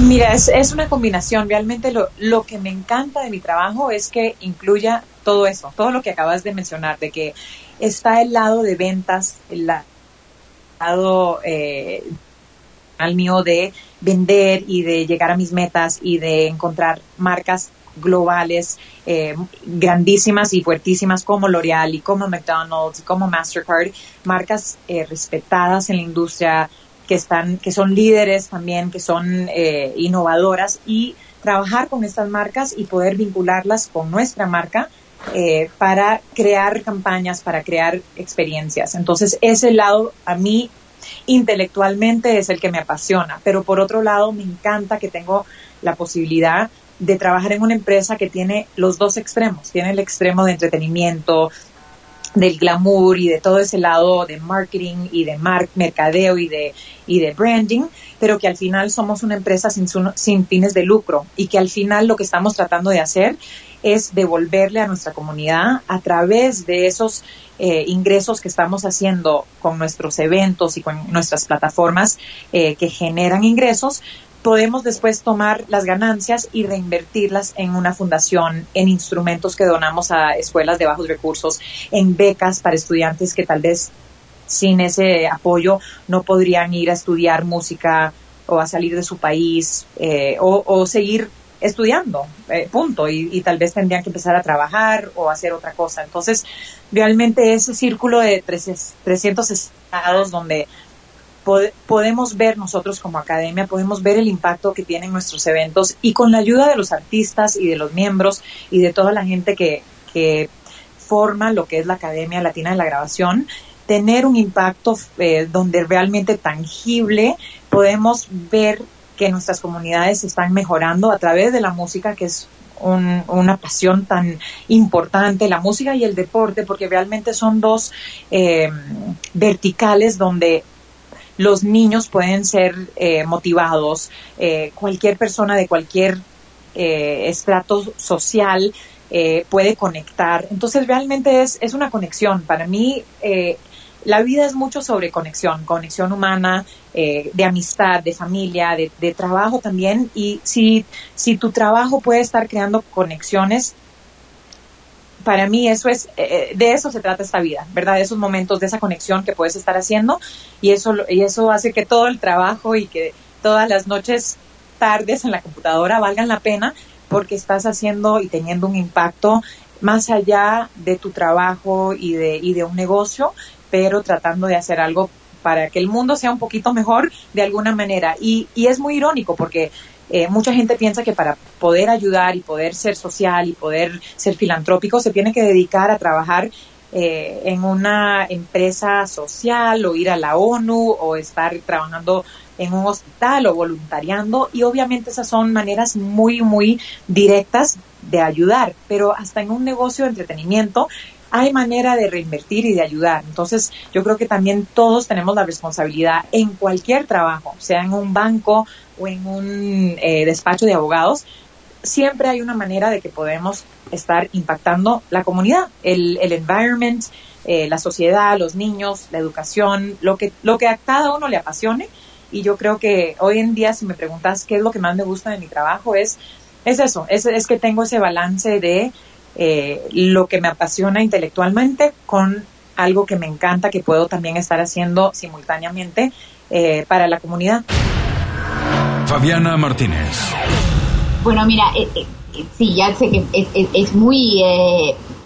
Mira, es, una combinación. Realmente lo, lo que me encanta de mi trabajo es que incluya todo eso, todo lo que acabas de mencionar, de que está el lado de ventas, el lado eh, al mío de vender y de llegar a mis metas y de encontrar marcas globales eh, grandísimas y fuertísimas como L'Oreal y como McDonald's, como Mastercard, marcas eh, respetadas en la industria, que están, que son líderes también, que son eh, innovadoras y trabajar con estas marcas y poder vincularlas con nuestra marca eh, para crear campañas, para crear experiencias. Entonces, ese lado a mí intelectualmente es el que me apasiona, pero por otro lado me encanta que tengo la posibilidad de trabajar en una empresa que tiene los dos extremos, tiene el extremo de entretenimiento, del glamour y de todo ese lado de marketing y de mercadeo y de, y de branding, pero que al final somos una empresa sin, sin fines de lucro y que al final lo que estamos tratando de hacer es devolverle a nuestra comunidad a través de esos eh, ingresos que estamos haciendo con nuestros eventos y con nuestras plataformas eh, que generan ingresos, podemos después tomar las ganancias y reinvertirlas en una fundación, en instrumentos que donamos a escuelas de bajos recursos, en becas para estudiantes que tal vez sin ese apoyo no podrían ir a estudiar música o a salir de su país eh, o, seguir estudiando, eh, punto, y, tal vez tendrían que empezar a trabajar o hacer otra cosa. Entonces, realmente ese círculo de 300 estados donde podemos ver nosotros como academia, podemos ver el impacto que tienen nuestros eventos y con la ayuda de los artistas y de los miembros y de toda la gente que, que forma lo que es la Academia Latina de la Grabación, tener un impacto eh, donde realmente tangible podemos ver que nuestras comunidades están mejorando a través de la música, que es una pasión tan importante, la música y el deporte, porque realmente son dos eh, verticales donde los niños pueden ser eh, motivados, eh, cualquier persona de cualquier eh, estrato social puede conectar. Entonces realmente es, es una conexión. Para mí la vida es mucho sobre conexión, conexión humana, de amistad, de familia, de, de, trabajo también. Y si, si tu trabajo puede estar creando conexiones, para mí eso es, eh, de eso se trata esta vida, ¿verdad? De esos momentos, de esa conexión que puedes estar haciendo y eso, y eso hace que todo el trabajo y que todas las noches, tardes en la computadora valgan la pena porque estás haciendo y teniendo un impacto más allá de tu trabajo y de, y de un negocio, pero tratando de hacer algo para que el mundo sea un poquito mejor de alguna manera. Y, y es muy irónico porque eh, mucha gente piensa que para poder ayudar y poder ser social y poder ser filantrópico se tiene que dedicar a trabajar eh, en una empresa social o ir a la ONU o estar trabajando en un hospital o voluntariando. Y obviamente esas son maneras muy muy directas de ayudar. Pero hasta en un negocio de entretenimiento hay manera de reinvertir y de ayudar. Entonces, yo creo que también todos tenemos la responsabilidad en cualquier trabajo, sea en un banco o en un eh, despacho de abogados, siempre hay una manera de que podemos estar impactando la comunidad, el, environment, eh, la sociedad, los niños, la educación, lo que, lo que a cada uno le apasione. Y yo creo que hoy en día, si me preguntas qué es lo que más me gusta de mi trabajo, es, es eso, es, es que tengo ese balance de eh, lo que me apasiona intelectualmente con algo que me encanta que puedo también estar haciendo simultáneamente eh, para la comunidad. Fabiana Martínez. Bueno, mira, eh, sí, ya sé que es, muy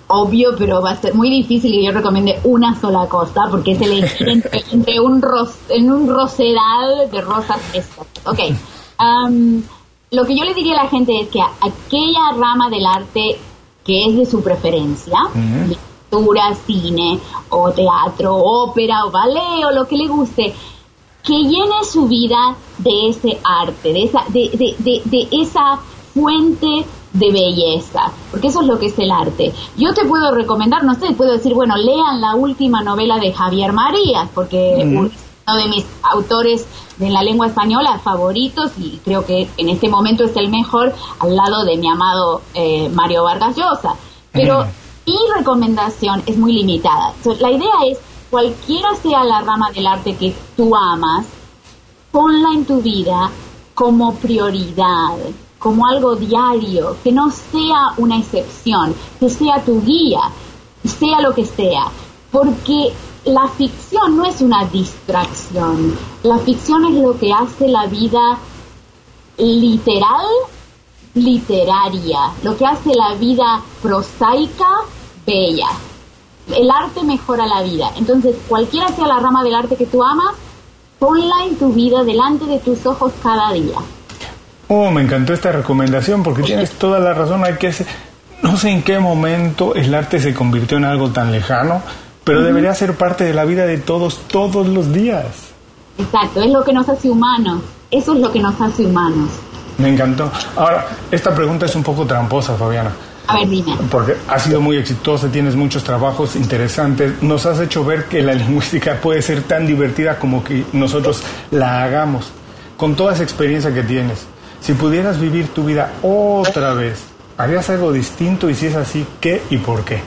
obvio, pero va a ser muy difícil que yo recomiende una sola cosa, porque es elegir [laughs] entre, un, en un rosedal de rosas Ok. [laughs] lo que yo le diría a la gente es que aquella rama del arte que es de su preferencia, lectura, cine o teatro, ópera o ballet o lo que le guste, que llene su vida de ese arte, de esa, de, de, de, esa fuente de belleza, porque eso es lo que es el arte. Yo te puedo recomendar, no sé, puedo decir, bueno, lean la última novela de Javier Marías, porque uno de mis autores de la lengua española favoritos y creo que en este momento es el mejor al lado de mi amado eh, Mario Vargas Llosa. Pero mi recomendación es muy limitada. la idea es, cualquiera sea la rama del arte que tú amas, ponla en tu vida como prioridad, como algo diario, que no sea una excepción, que sea tu guía, sea lo que sea, porque la ficción no es una distracción. La ficción es lo que hace la vida literal, literaria, lo que hace la vida prosaica, bella. El arte mejora la vida. Entonces, cualquiera sea la rama del arte que tú amas, ponla en tu vida delante de tus ojos cada día. Oh, me encantó esta recomendación porque tienes [laughs] toda la razón. Hay que no sé en qué momento el arte se convirtió en algo tan lejano pero debería ser parte de la vida de todos todos los días. exacto, es lo que nos hace humanos. Eso es lo que nos hace humanos. Me encantó. Ahora, esta pregunta es un poco tramposa, Fabiana. A ver, dime. Porque has sido muy exitosa, tienes muchos trabajos interesantes. Nos has hecho ver que la [laughs] lingüística puede ser tan divertida como que nosotros la hagamos. Con toda esa experiencia que tienes, si pudieras vivir tu vida otra vez, ¿harías algo distinto? Y si es así, ¿qué y por qué?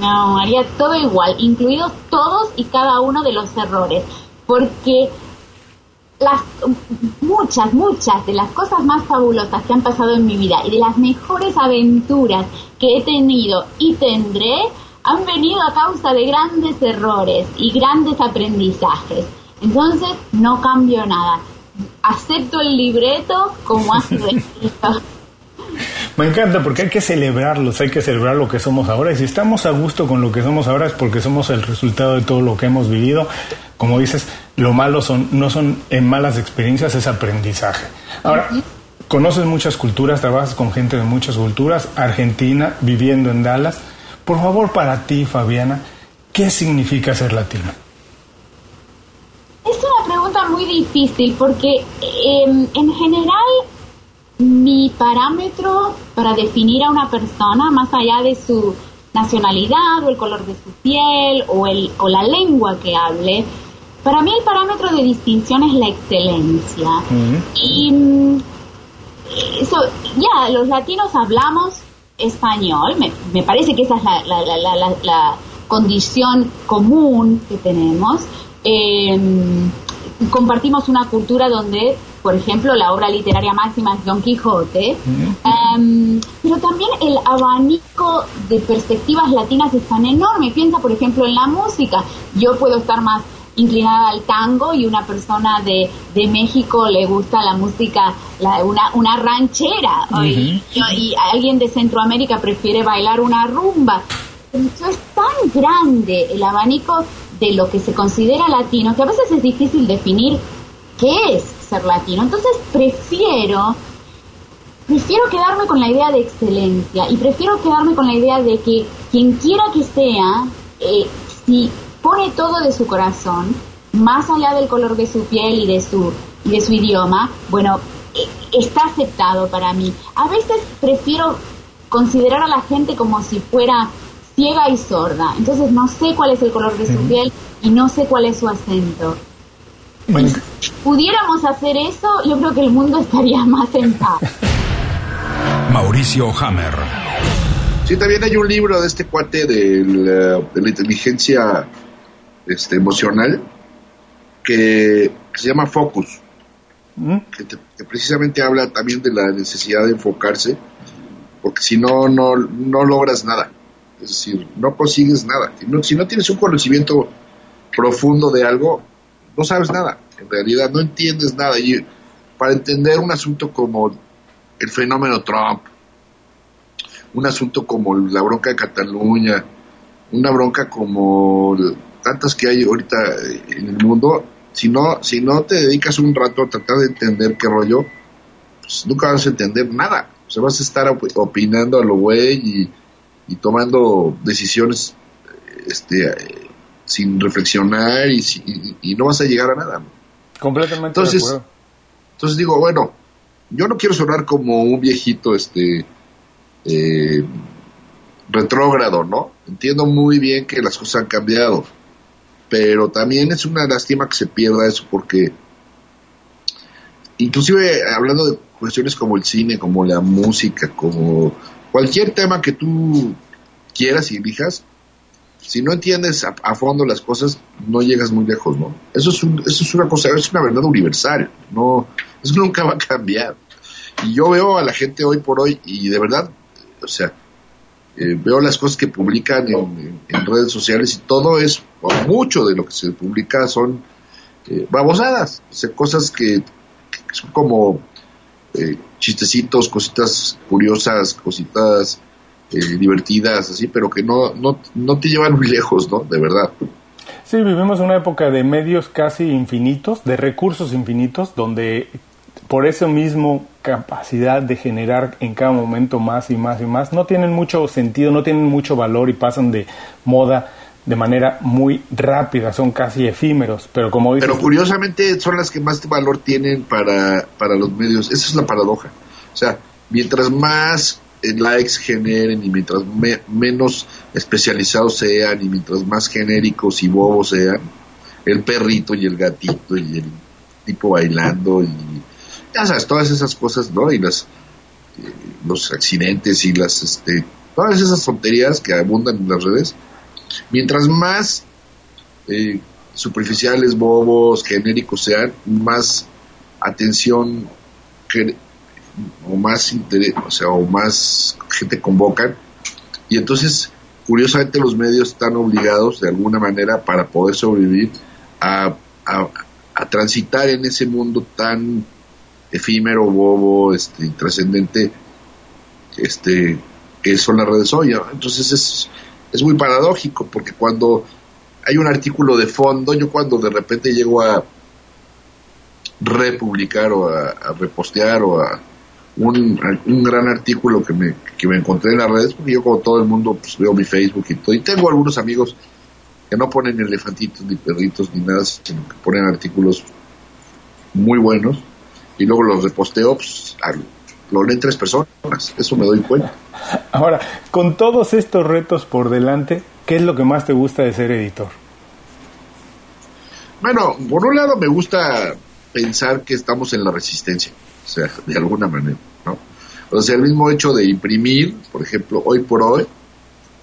No, haría todo igual, incluidos todos y cada uno de los errores. Porque las muchas, muchas de las cosas más fabulosas que han pasado en mi vida y de las mejores aventuras que he tenido y tendré han venido a causa de grandes errores y grandes aprendizajes. Entonces no cambio nada. Acepto el libreto como ha sido [laughs] escrito. Me encanta porque hay que celebrarlos, hay que celebrar lo que somos ahora. Y si estamos a gusto con lo que somos ahora es porque somos el resultado de todo lo que hemos vivido. Como dices, lo malo son, no son en malas experiencias, es aprendizaje. Ahora, conoces muchas culturas, trabajas con gente de muchas culturas, Argentina, viviendo en Dallas. Por favor, para ti, Fabiana, ¿qué significa ser latino? Es una pregunta muy difícil porque em, en general mi parámetro para definir a una persona, más allá de su nacionalidad o el color de su piel o, el, o la lengua que hable, para mí el parámetro de distinción es la excelencia. Y mm, eso, ya, los latinos hablamos español, me, me parece que esa es la, la, la, la condición común que tenemos. Em, compartimos una cultura donde por ejemplo, la obra literaria máxima es Don Quijote, em, pero también el abanico de perspectivas latinas es tan enorme. Piensa, por ejemplo, en la música. Yo puedo estar más inclinada al tango y una persona de, de México le gusta la música, la, una, una ranchera, y, y, alguien de Centroamérica prefiere bailar una rumba. Eso es tan grande el abanico de lo que se considera latino que a veces es difícil definir qué es ser latino. Entonces prefiero, prefiero quedarme con la idea de excelencia y prefiero quedarme con la idea de que quien quiera que sea, eh, si pone todo de su corazón, más allá del color de su piel y de su, y de su idioma, bueno, eh, está aceptado para mí. A veces prefiero considerar a la gente como si fuera ciega y sorda. Entonces no sé cuál es el color de su piel y no sé cuál es su acento si pudiéramos hacer eso, yo creo que el mundo estaría [laughs] más en paz. Mauricio Hammer. Sí, también hay un libro de este cuate de la inteligencia este, emocional que, se llama Focus, ¿Mm? que, precisamente habla también de la necesidad de enfocarse, porque si no, no, no logras nada. Es decir, no consigues nada. si no tienes un conocimiento profundo de algo, no sabes nada, en realidad no entiendes nada. Y para entender un asunto como el fenómeno Trump, un asunto como la bronca de Cataluña, una bronca como tantas que hay ahorita en el mundo, si no, si no te dedicas un rato a tratar de entender qué rollo, pues nunca vas a entender nada. O sea, vas a estar opinando a lo güey y, y tomando decisiones este, sin reflexionar y, y, no vas a llegar a nada. Completamente entonces, Entonces digo, bueno, yo no quiero sonar como un viejito este eh, retrógrado, ¿no? Entiendo muy bien que las cosas han cambiado, pero también es una lástima que se pierda eso porque inclusive hablando de cuestiones como el cine, como la música, como cualquier tema que tú quieras y elijas, si no entiendes a, fondo las cosas, no llegas muy lejos, ¿no? Eso es, eso es una cosa, es una verdad universal, no, eso nunca va a cambiar. Y yo veo a la gente hoy por hoy y de verdad, o sea, eh, veo las cosas que publican en, redes sociales y todo es, o mucho de lo que se publica son eh, babosadas, o sea, cosas que, son como eh, chistecitos, cositas curiosas, cositas eh, divertidas, así, pero que no, no, no te llevan muy lejos, ¿no? De verdad. Sí, vivimos una época de medios casi infinitos, de recursos infinitos, donde por eso mismo capacidad de generar en cada momento más y más y más, no tienen mucho sentido, no tienen mucho valor y pasan de moda de manera muy rápida, son casi efímeros, pero como dices... Pero curiosamente son las que más valor tienen para, para los medios, esa es la paradoja. O sea, mientras más eh, likes generen y mientras menos especializados sean y mientras más genéricos y bobos sean, el perrito y el gatito y el tipo bailando y ya sabes, todas esas cosas, ¿no? Y las eh, los accidentes y las este todas esas tonterías que abundan en las redes, mientras más eh, superficiales, bobos, genéricos sean, más atención o más interés, o sea, o más gente convocan y entonces curiosamente los medios están obligados de alguna manera para poder sobrevivir a, a, transitar en ese mundo tan efímero, bobo, este, trascendente, este, que son las redes hoy. Entonces es, es muy paradójico porque cuando hay un artículo de fondo, yo cuando de repente llego a republicar o a, repostear o a un, un, gran artículo que me, que me encontré en las redes, porque yo como todo el mundo pues, veo mi Facebook y todo, y tengo algunos amigos que no ponen elefantitos ni perritos ni nada, sino que ponen artículos muy buenos y luego los reposteo, pues, lo leen tres personas, eso me doy cuenta. Ahora, con todos estos retos por delante, ¿qué es lo que más te gusta de ser editor? Bueno, por un lado me gusta pensar que estamos en la resistencia, o sea, de alguna manera, ¿no? O sea, el mismo hecho de imprimir, por ejemplo, hoy por hoy,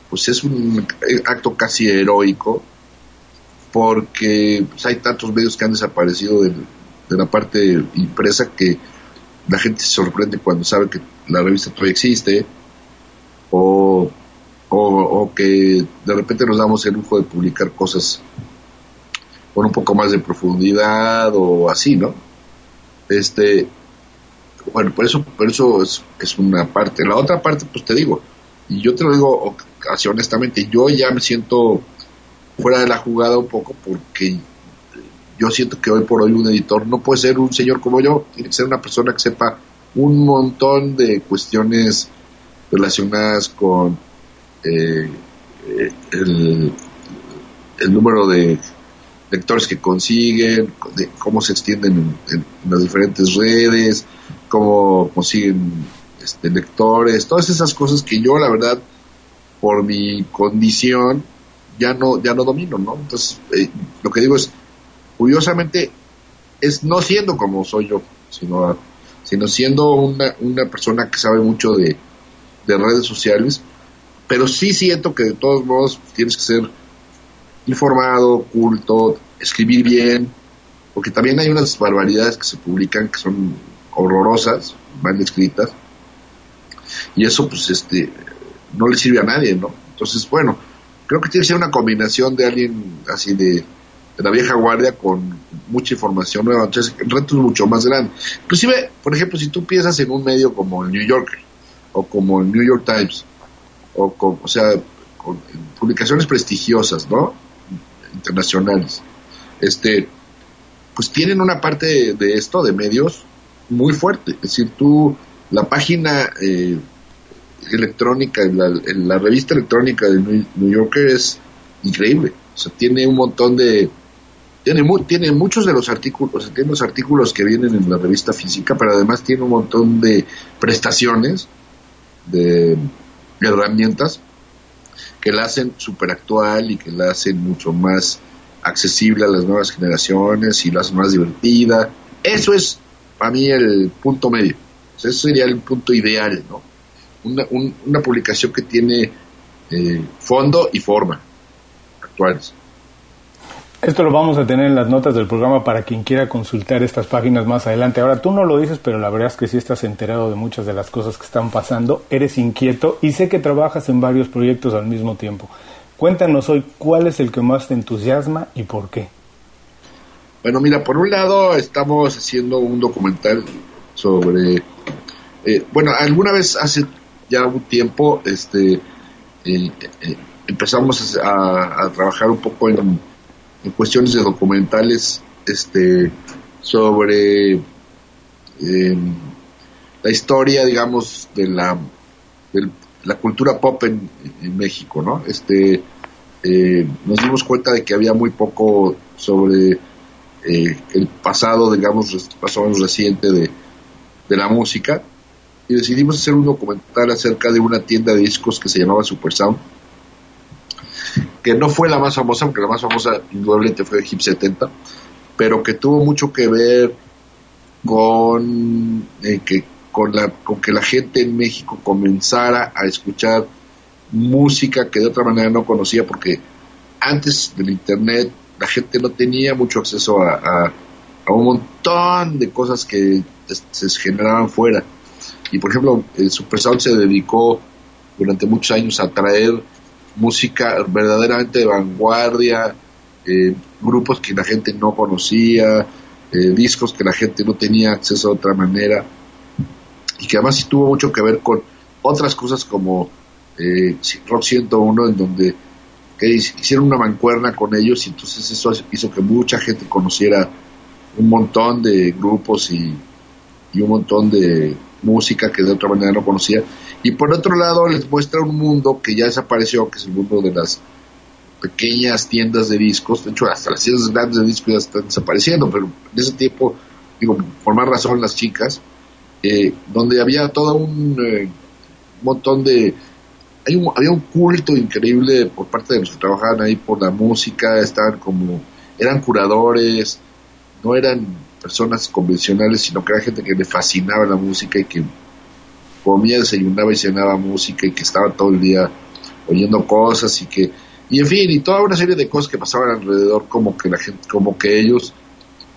pues es un acto casi heroico, porque pues, hay tantos medios que han desaparecido de, la parte impresa que la gente se sorprende cuando sabe que la revista todavía existe, o, o, que de repente nos damos el lujo de publicar cosas con un poco más de profundidad o así, ¿no? Este, bueno, por eso, por eso es, es una parte. La otra parte, pues te digo, y yo te lo digo así honestamente, yo ya me siento fuera de la jugada un poco porque yo siento que hoy por hoy un editor no puede ser un señor como yo, tiene que ser una persona que sepa un montón de cuestiones relacionadas con eh, el, número de lectores que consiguen, cómo se extienden en, las diferentes redes, cómo consiguen este, lectores, todas esas cosas que yo la verdad por mi condición ya no ya no domino, ¿no? Entonces eh, lo que digo es curiosamente es no siendo como soy yo, sino sino siendo una, una persona que sabe mucho de, de redes sociales, pero sí siento que de todos modos tienes que ser informado, culto, escribir bien, porque también hay unas barbaridades que se publican que son horrorosas, mal escritas, y eso pues este no le sirve a nadie, ¿no? Entonces, bueno, creo que tiene que ser una combinación de alguien así de, la vieja guardia con mucha información nueva, entonces el reto es mucho más grande. Inclusive, por ejemplo, si tú piensas en un medio como el New Yorker, o como el New York Times, o, con, o sea, con publicaciones prestigiosas, ¿no? Internacionales. Este, pues tienen una parte de, esto, de medios, muy fuerte. Es decir, tú, la página eh, electrónica, en la, revista electrónica de New Yorker es increíble. O sea, tiene un montón de... Tiene, tiene muchos de los artículos, o sea, tiene los artículos que vienen en la revista física, pero además tiene un montón de prestaciones de, herramientas que la hacen súper actual y que la hacen mucho más accesible a las nuevas generaciones y la hacen más divertida. Eso es para mí el punto medio. ese sería el punto ideal, ¿no? Una, una publicación que tiene eh, fondo y forma actuales. Esto lo vamos a tener en las notas del programa para quien quiera consultar estas páginas más adelante. Ahora, tú no lo dices, pero la verdad es que sí estás enterado de muchas de las cosas que están pasando. Eres inquieto y sé que trabajas en varios proyectos al mismo tiempo. Cuéntanos hoy cuál es el que más te entusiasma y por qué. Bueno, mira, por un lado estamos haciendo un documental sobre, eh, bueno, alguna vez hace ya un tiempo, este, eh, eh, empezamos a trabajar un poco en en cuestiones de documentales este sobre em, la historia digamos de la de la cultura pop en, México no este eh, nos dimos cuenta de que había muy poco sobre eh, el pasado, digamos, pasado reciente de, de la música y decidimos hacer un documental acerca de una tienda de discos que se llamaba Super Sound, que no fue la más famosa, porque la más famosa indudablemente fue Hip 70, pero que tuvo mucho que ver con eh, que con la con que la gente en México comenzara a escuchar música que de otra manera no conocía porque antes del internet la gente no tenía mucho acceso a, a, un montón de cosas que se generaban fuera. Y por ejemplo el Super Sound se dedicó durante muchos años a traer música verdaderamente de vanguardia eh, grupos que la gente no conocía eh, discos que la gente no tenía acceso de otra manera y que además tuvo mucho que ver con otras cosas como eh, Rock 101 en donde hicieron una mancuerna con ellos y entonces eso hizo que mucha gente conociera un montón de grupos y un montón de música que de otra manera no conocía. Y por otro lado les muestra un mundo que ya desapareció que es el mundo de las pequeñas tiendas de discos, de hecho hasta las tiendas grandes de discos ya están desapareciendo, pero en ese tiempo, digo, por más razón las chicas, eh, donde había todo un eh, montón de... Hay un, había un culto increíble por parte de los que trabajaban ahí por la música, estaban como, eran curadores, no eran personas convencionales, sino que era gente que le fascinaba la música y que comía, desayunaba y cenaba música y que estaba todo el día oyendo cosas y que y en fin, y toda una serie de cosas que pasaban alrededor, como que la gente, como que ellos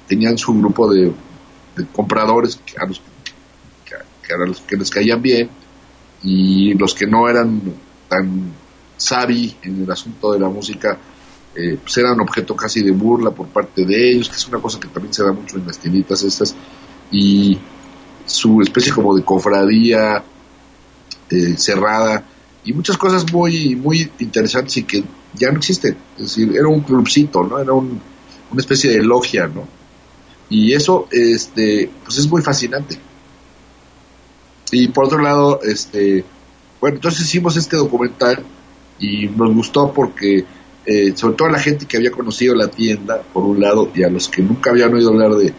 tenían su grupo de, compradores a los que, a los que les caían bien y los que no eran tan sabi en el asunto de la música eh, pues eran objeto casi de burla por parte de ellos que es una cosa que también se da mucho en las tienditas estas y su especie como de cofradía eh, cerrada y muchas cosas muy muy interesantes y que ya no existe. Es decir, era un clubcito, ¿no? Era un, una especie de logia, ¿no? Y eso, este, pues es muy fascinante. Y por otro lado, este, bueno, entonces hicimos este documental y nos gustó porque, eh, sobre todo a la gente que había conocido la tienda, por un lado, y a los que nunca habían oído hablar de,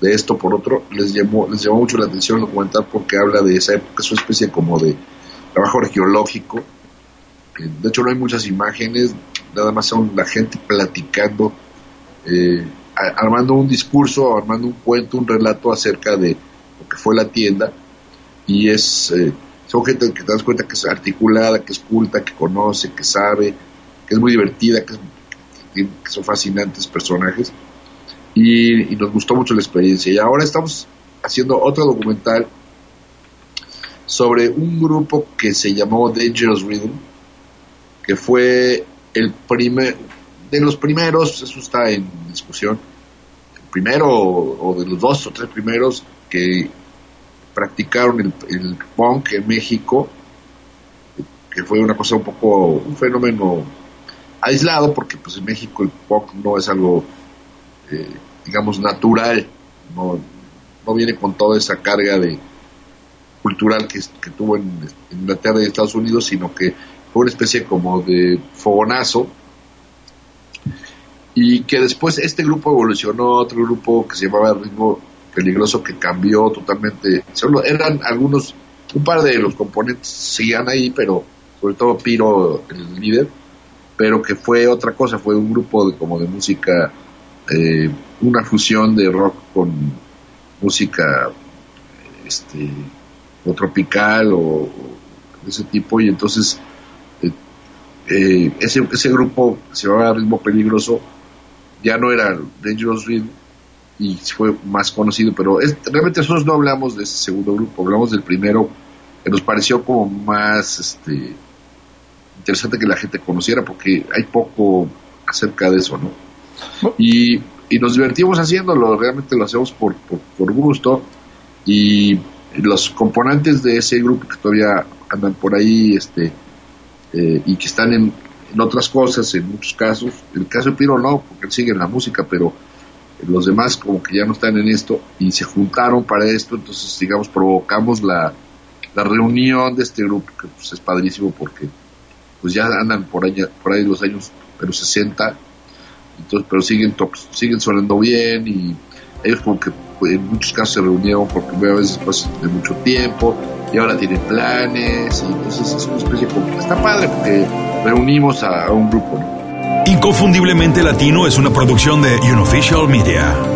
de esto, por otro, les llamó, les llamó mucho la atención el documental porque habla de esa época, es una especie como de trabajo arqueológico. De hecho no hay muchas imágenes, nada más son la gente platicando, eh, armando un discurso, armando un cuento, un relato acerca de lo que fue la tienda. Y es eh, son gente que te das cuenta que es articulada, que es culta, que conoce, que sabe, que es muy divertida, que, son fascinantes personajes. Y, nos gustó mucho la experiencia. Y ahora estamos haciendo otro documental sobre un grupo que se llamó Dangerous Rhythm que fue el primer, de los primeros, eso está en discusión, el primero o de los dos o tres primeros que practicaron el punk en México, que fue una cosa un poco, un fenómeno aislado, porque pues en México el punk no es algo, eh, digamos, natural, no, no viene con toda esa carga de cultural que, tuvo en, en Inglaterra y Estados Unidos, sino que una especie como de fogonazo y que después este grupo evolucionó otro grupo que se llamaba Ritmo Peligroso que cambió totalmente, solo eran algunos, un par de los componentes seguían ahí, pero sobre todo Piro, el líder, pero que fue otra cosa, fue un grupo de, como de música, eh, una fusión de rock con música este, o tropical o, o ese tipo, y entonces eh, ese, ese grupo se llamaba Ritmo Peligroso, ya no era Dangerous Rhythm y fue más conocido, pero realmente nosotros no hablamos de ese segundo grupo, hablamos del primero que nos pareció como más este, interesante que la gente conociera porque hay poco acerca de eso, ¿no? Y, y nos divertimos haciéndolo, realmente lo hacemos por, por, por gusto y los componentes de ese grupo que todavía andan por ahí, este, eh, y que están en, otras cosas en muchos casos. En el caso de Piro no, porque él sigue en la música, pero los demás como que ya no están en esto y se juntaron para esto, entonces digamos provocamos la, la reunión de este grupo que pues, es padrísimo porque pues ya andan por ahí, por ahí los años pero 60. Entonces, pero siguen, siguen sonando bien y ellos como que pues, en muchos casos se reunieron por primera vez después de mucho tiempo y ahora tienen planes y entonces es una especie como está padre porque reunimos a, un grupo. Inconfundiblemente Latino es una producción de Unofficial Media.